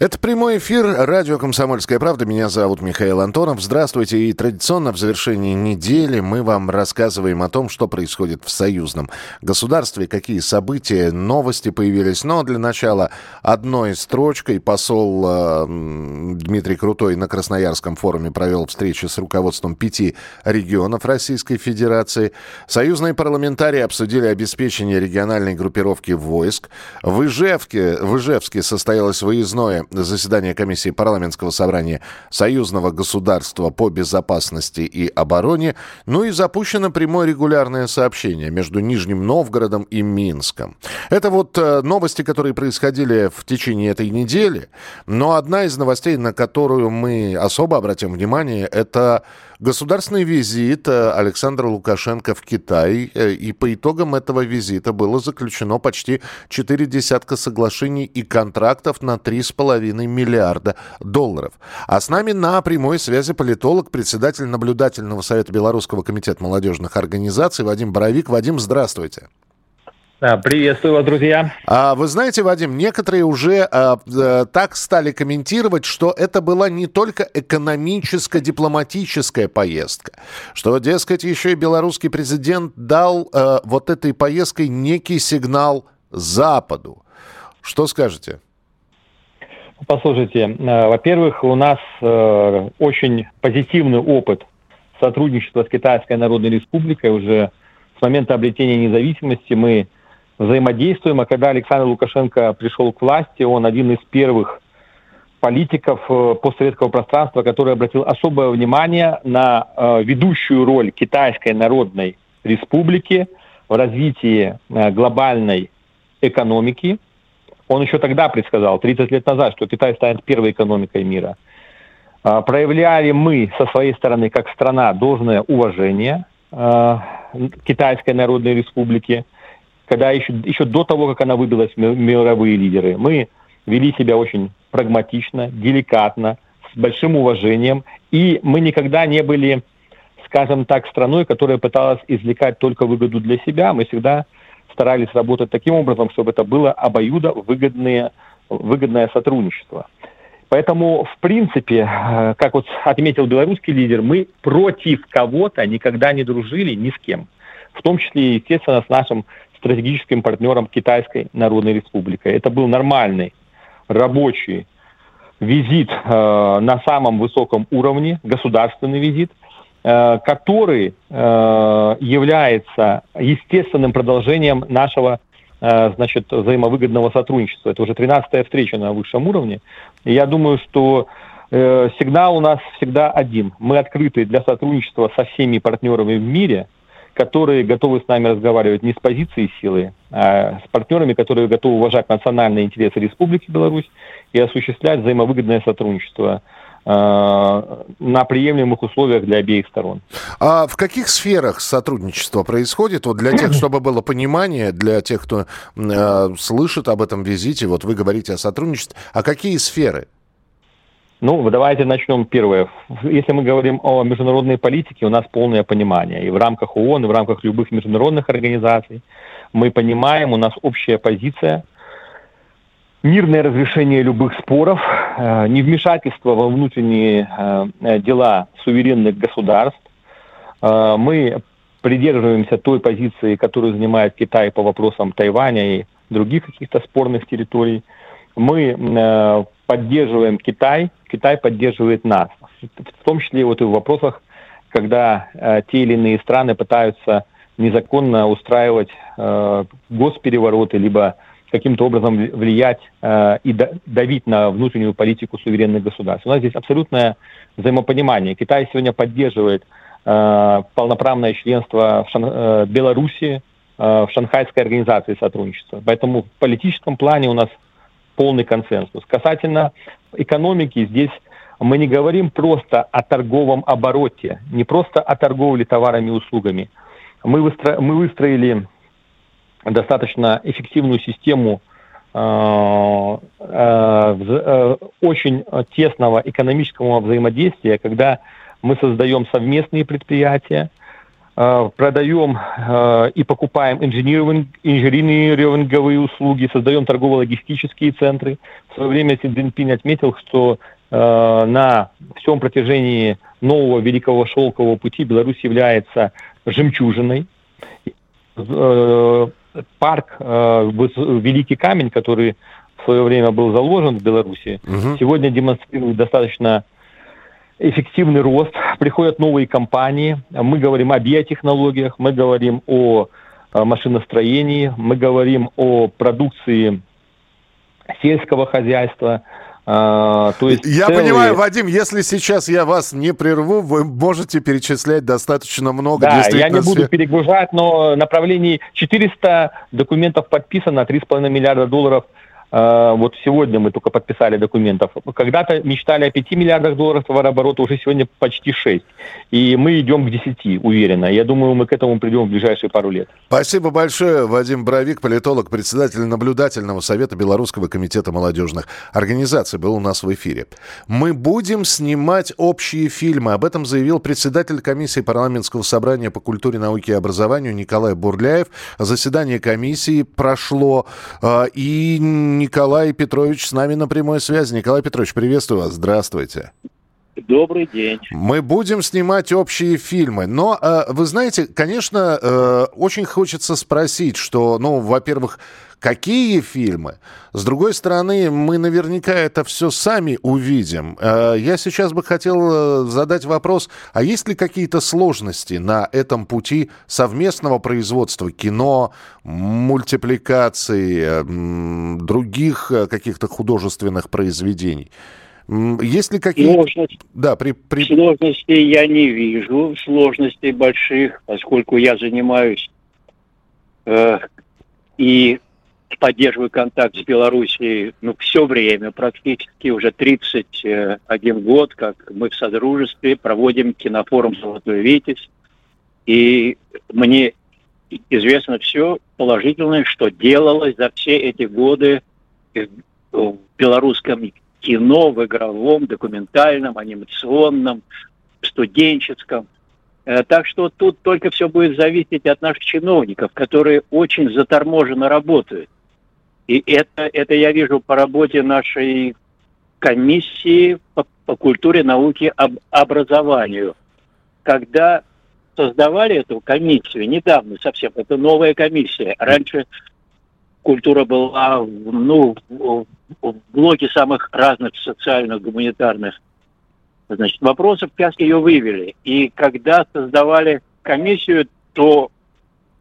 Это прямой эфир радио «Комсомольская правда». Меня зовут Михаил Антонов. Здравствуйте. И традиционно в завершении недели мы вам рассказываем о том, что происходит в союзном государстве, какие события, новости появились. Но для начала одной строчкой посол э, Дмитрий Крутой на Красноярском форуме провел встречи с руководством пяти регионов Российской Федерации. Союзные парламентарии обсудили обеспечение региональной группировки войск. В Ижевске, в Ижевске состоялось выездное заседание комиссии парламентского собрания Союзного государства по безопасности и обороне, ну и запущено прямое регулярное сообщение между Нижним Новгородом и Минском. Это вот э, новости, которые происходили в течение этой недели, но одна из новостей, на которую мы особо обратим внимание, это государственный визит э, Александра Лукашенко в Китай. Э, и по итогам этого визита было заключено почти четыре десятка соглашений и контрактов на 3,5 миллиарда долларов. А с нами на прямой связи политолог, председатель наблюдательного совета Белорусского комитета молодежных организаций Вадим Боровик. Вадим, здравствуйте. Приветствую вас, друзья. А, вы знаете, Вадим, некоторые уже а, а, так стали комментировать, что это была не только экономическо-дипломатическая поездка, что, дескать, еще и белорусский президент дал а, вот этой поездкой некий сигнал Западу. Что скажете? Послушайте, во-первых, у нас очень позитивный опыт сотрудничества с Китайской Народной Республикой уже с момента обретения независимости мы взаимодействуем. А когда Александр Лукашенко пришел к власти, он один из первых политиков э, постсоветского пространства, который обратил особое внимание на э, ведущую роль Китайской Народной Республики в развитии э, глобальной экономики. Он еще тогда предсказал, 30 лет назад, что Китай станет первой экономикой мира. Проявляли мы со своей стороны, как страна, должное уважение Китайской Народной Республики – когда еще, еще до того, как она выбилась в мировые лидеры, мы вели себя очень прагматично, деликатно, с большим уважением, и мы никогда не были, скажем так, страной, которая пыталась извлекать только выгоду для себя. Мы всегда старались работать таким образом, чтобы это было обоюдо выгодное, выгодное сотрудничество. Поэтому, в принципе, э, как вот отметил белорусский лидер, мы против кого-то никогда не дружили ни с кем. В том числе, естественно, с нашим стратегическим партнером Китайской Народной Республикой. Это был нормальный рабочий визит э, на самом высоком уровне, государственный визит, э, который э, является естественным продолжением нашего э, значит, взаимовыгодного сотрудничества. Это уже 13-я встреча на высшем уровне. И я думаю, что э, сигнал у нас всегда один. Мы открыты для сотрудничества со всеми партнерами в мире – которые готовы с нами разговаривать не с позиции силы, а с партнерами, которые готовы уважать национальные интересы Республики Беларусь и осуществлять взаимовыгодное сотрудничество э, на приемлемых условиях для обеих сторон. А в каких сферах сотрудничество происходит? Вот для тех, чтобы было понимание, для тех, кто э, слышит об этом визите, вот вы говорите о сотрудничестве, а какие сферы? Ну, давайте начнем первое. Если мы говорим о международной политике, у нас полное понимание. И в рамках ООН, и в рамках любых международных организаций мы понимаем, у нас общая позиция, мирное разрешение любых споров, э, невмешательство во внутренние э, дела суверенных государств. Э, мы придерживаемся той позиции, которую занимает Китай по вопросам Тайваня и других каких-то спорных территорий. Мы поддерживаем Китай, Китай поддерживает нас. В том числе вот и в вопросах, когда э, те или иные страны пытаются незаконно устраивать э, госперевороты, либо каким-то образом влиять э, и давить на внутреннюю политику суверенных государств. У нас здесь абсолютное взаимопонимание. Китай сегодня поддерживает э, полноправное членство в Шан... э, Беларуси э, в Шанхайской организации сотрудничества. Поэтому в политическом плане у нас полный консенсус. Касательно экономики, здесь мы не говорим просто о торговом обороте, не просто о торговле товарами и услугами. Мы, выстро... мы выстроили достаточно эффективную систему э, э, э, очень тесного экономического взаимодействия, когда мы создаем совместные предприятия, продаем э, и покупаем инжиниринговые услуги, создаем торгово-логистические центры. В свое время Си Цзиньпинь отметил, что э, на всем протяжении нового Великого Шелкового пути Беларусь является жемчужиной. Э, парк э, Великий Камень, который в свое время был заложен в Беларуси, угу. сегодня демонстрирует достаточно эффективный рост, приходят новые компании, мы говорим о биотехнологиях, мы говорим о машиностроении, мы говорим о продукции сельского хозяйства, а, то есть я целые... понимаю, Вадим, если сейчас я вас не прерву, вы можете перечислять достаточно много. Да, я не буду перегружать, но направлений 400 документов подписано, 3,5 миллиарда долларов – Э, вот сегодня мы только подписали документов. Когда-то мечтали о 5 миллиардах долларов товарооборота, уже сегодня почти 6. И мы идем к 10, уверенно. Я думаю, мы к этому придем в ближайшие пару лет. Спасибо большое. Вадим Бровик, политолог, председатель наблюдательного совета Белорусского комитета молодежных организаций, был у нас в эфире. Мы будем снимать общие фильмы. Об этом заявил председатель комиссии парламентского собрания по культуре, науке и образованию Николай Бурляев. Заседание комиссии прошло, э, и Николай Петрович с нами на прямой связи. Николай Петрович, приветствую вас. Здравствуйте. Добрый день. Мы будем снимать общие фильмы. Но, э, вы знаете, конечно, э, очень хочется спросить, что, ну, во-первых, какие фильмы? С другой стороны, мы наверняка это все сами увидим. Э, я сейчас бы хотел задать вопрос, а есть ли какие-то сложности на этом пути совместного производства кино, мультипликации, других каких-то художественных произведений? Есть ли какие... Сложность... Да, при, при... Сложностей я не вижу, сложностей больших, поскольку я занимаюсь э, и поддерживаю контакт с Белоруссией ну, все время, практически уже 31 год, как мы в Содружестве проводим кинофорум «Золотой Витязь». И мне известно все положительное, что делалось за все эти годы в белорусском кино, в игровом, документальном, анимационном, студенческом. Э, так что тут только все будет зависеть от наших чиновников, которые очень заторможенно работают. И это, это я вижу по работе нашей комиссии по, по культуре, науке, об, образованию. Когда создавали эту комиссию, недавно совсем, это новая комиссия. Раньше культура была ну, в блоке самых разных социальных, гуманитарных значит, вопросов, сейчас ее вывели. И когда создавали комиссию, то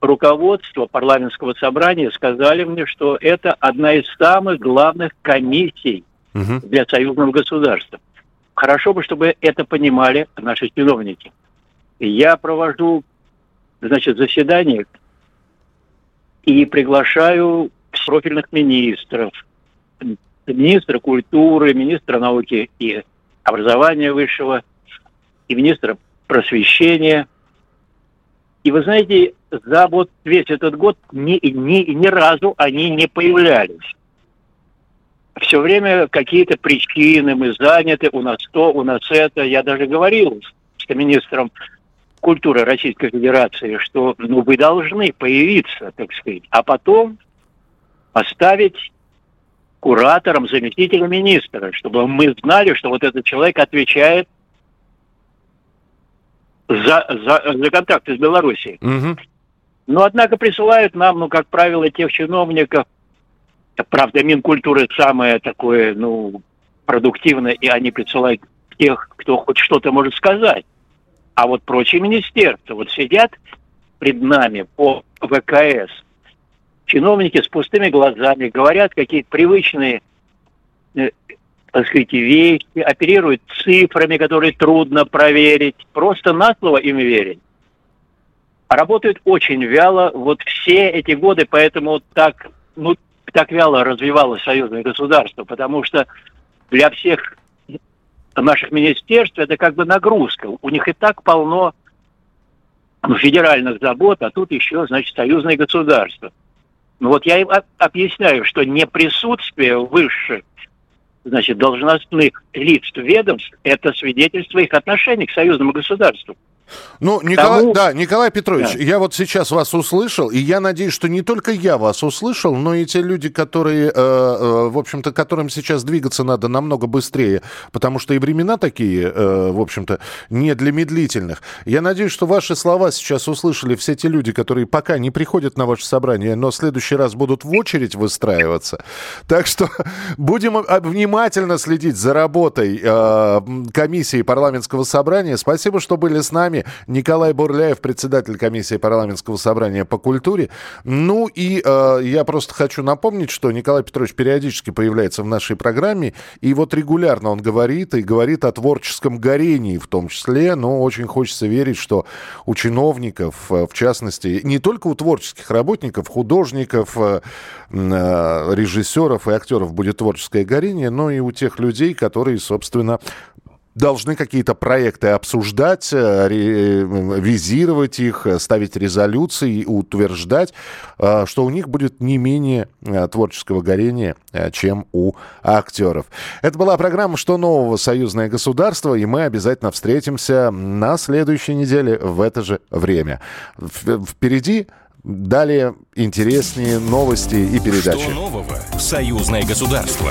руководство парламентского собрания сказали мне, что это одна из самых главных комиссий угу. для союзного государства. Хорошо бы, чтобы это понимали наши чиновники. Я провожу, значит, заседание и приглашаю профильных министров, министра культуры, министра науки и образования высшего, и министра просвещения. И вы знаете, за вот весь этот год ни, ни, ни разу они не появлялись. Все время какие-то причины, мы заняты, у нас то, у нас это. Я даже говорил с министром культуры Российской Федерации, что ну, вы должны появиться, так сказать, а потом поставить куратором, заместителем министра, чтобы мы знали, что вот этот человек отвечает за, за, за контакты с Белоруссией. Угу. Но, однако, присылают нам, ну, как правило, тех чиновников, правда, Минкультуры самое такое, ну, продуктивное, и они присылают тех, кто хоть что-то может сказать. А вот прочие министерства вот сидят пред нами по ВКС, чиновники с пустыми глазами, говорят какие-то привычные, э, так сказать, вещи, оперируют цифрами, которые трудно проверить, просто на слово им верить. А работают очень вяло, вот все эти годы, поэтому так, ну, так вяло развивалось союзное государство, потому что для всех наших министерств это как бы нагрузка. У них и так полно ну, федеральных забот, а тут еще, значит, союзное государство. Ну вот я им объясняю, что не присутствие высших, значит, должностных лиц ведомств – это свидетельство их отношений к союзному государству. Ну, Николай, Тому... да, Николай Петрович, да. я вот сейчас вас услышал, и я надеюсь, что не только я вас услышал, но и те люди, которые, э, э, в общем-то, которым сейчас двигаться надо намного быстрее, потому что и времена такие, э, в общем-то, не для медлительных. Я надеюсь, что ваши слова сейчас услышали все те люди, которые пока не приходят на ваше собрание, но в следующий раз будут в очередь выстраиваться. Так что будем внимательно следить за работой э, комиссии парламентского собрания. Спасибо, что были с нами. Николай Бурляев, председатель комиссии парламентского собрания по культуре. Ну и э, я просто хочу напомнить, что Николай Петрович периодически появляется в нашей программе, и вот регулярно он говорит, и говорит о творческом горении в том числе, но очень хочется верить, что у чиновников, э, в частности, не только у творческих работников, художников, э, э, режиссеров и актеров будет творческое горение, но и у тех людей, которые, собственно, должны какие-то проекты обсуждать, э, визировать их, э, ставить резолюции, утверждать, э, что у них будет не менее творческого горения, чем у актеров. Это была программа «Что нового? Союзное государство», и мы обязательно встретимся на следующей неделе в это же время. Впереди далее интереснее новости и передачи. Что нового? Союзное государство.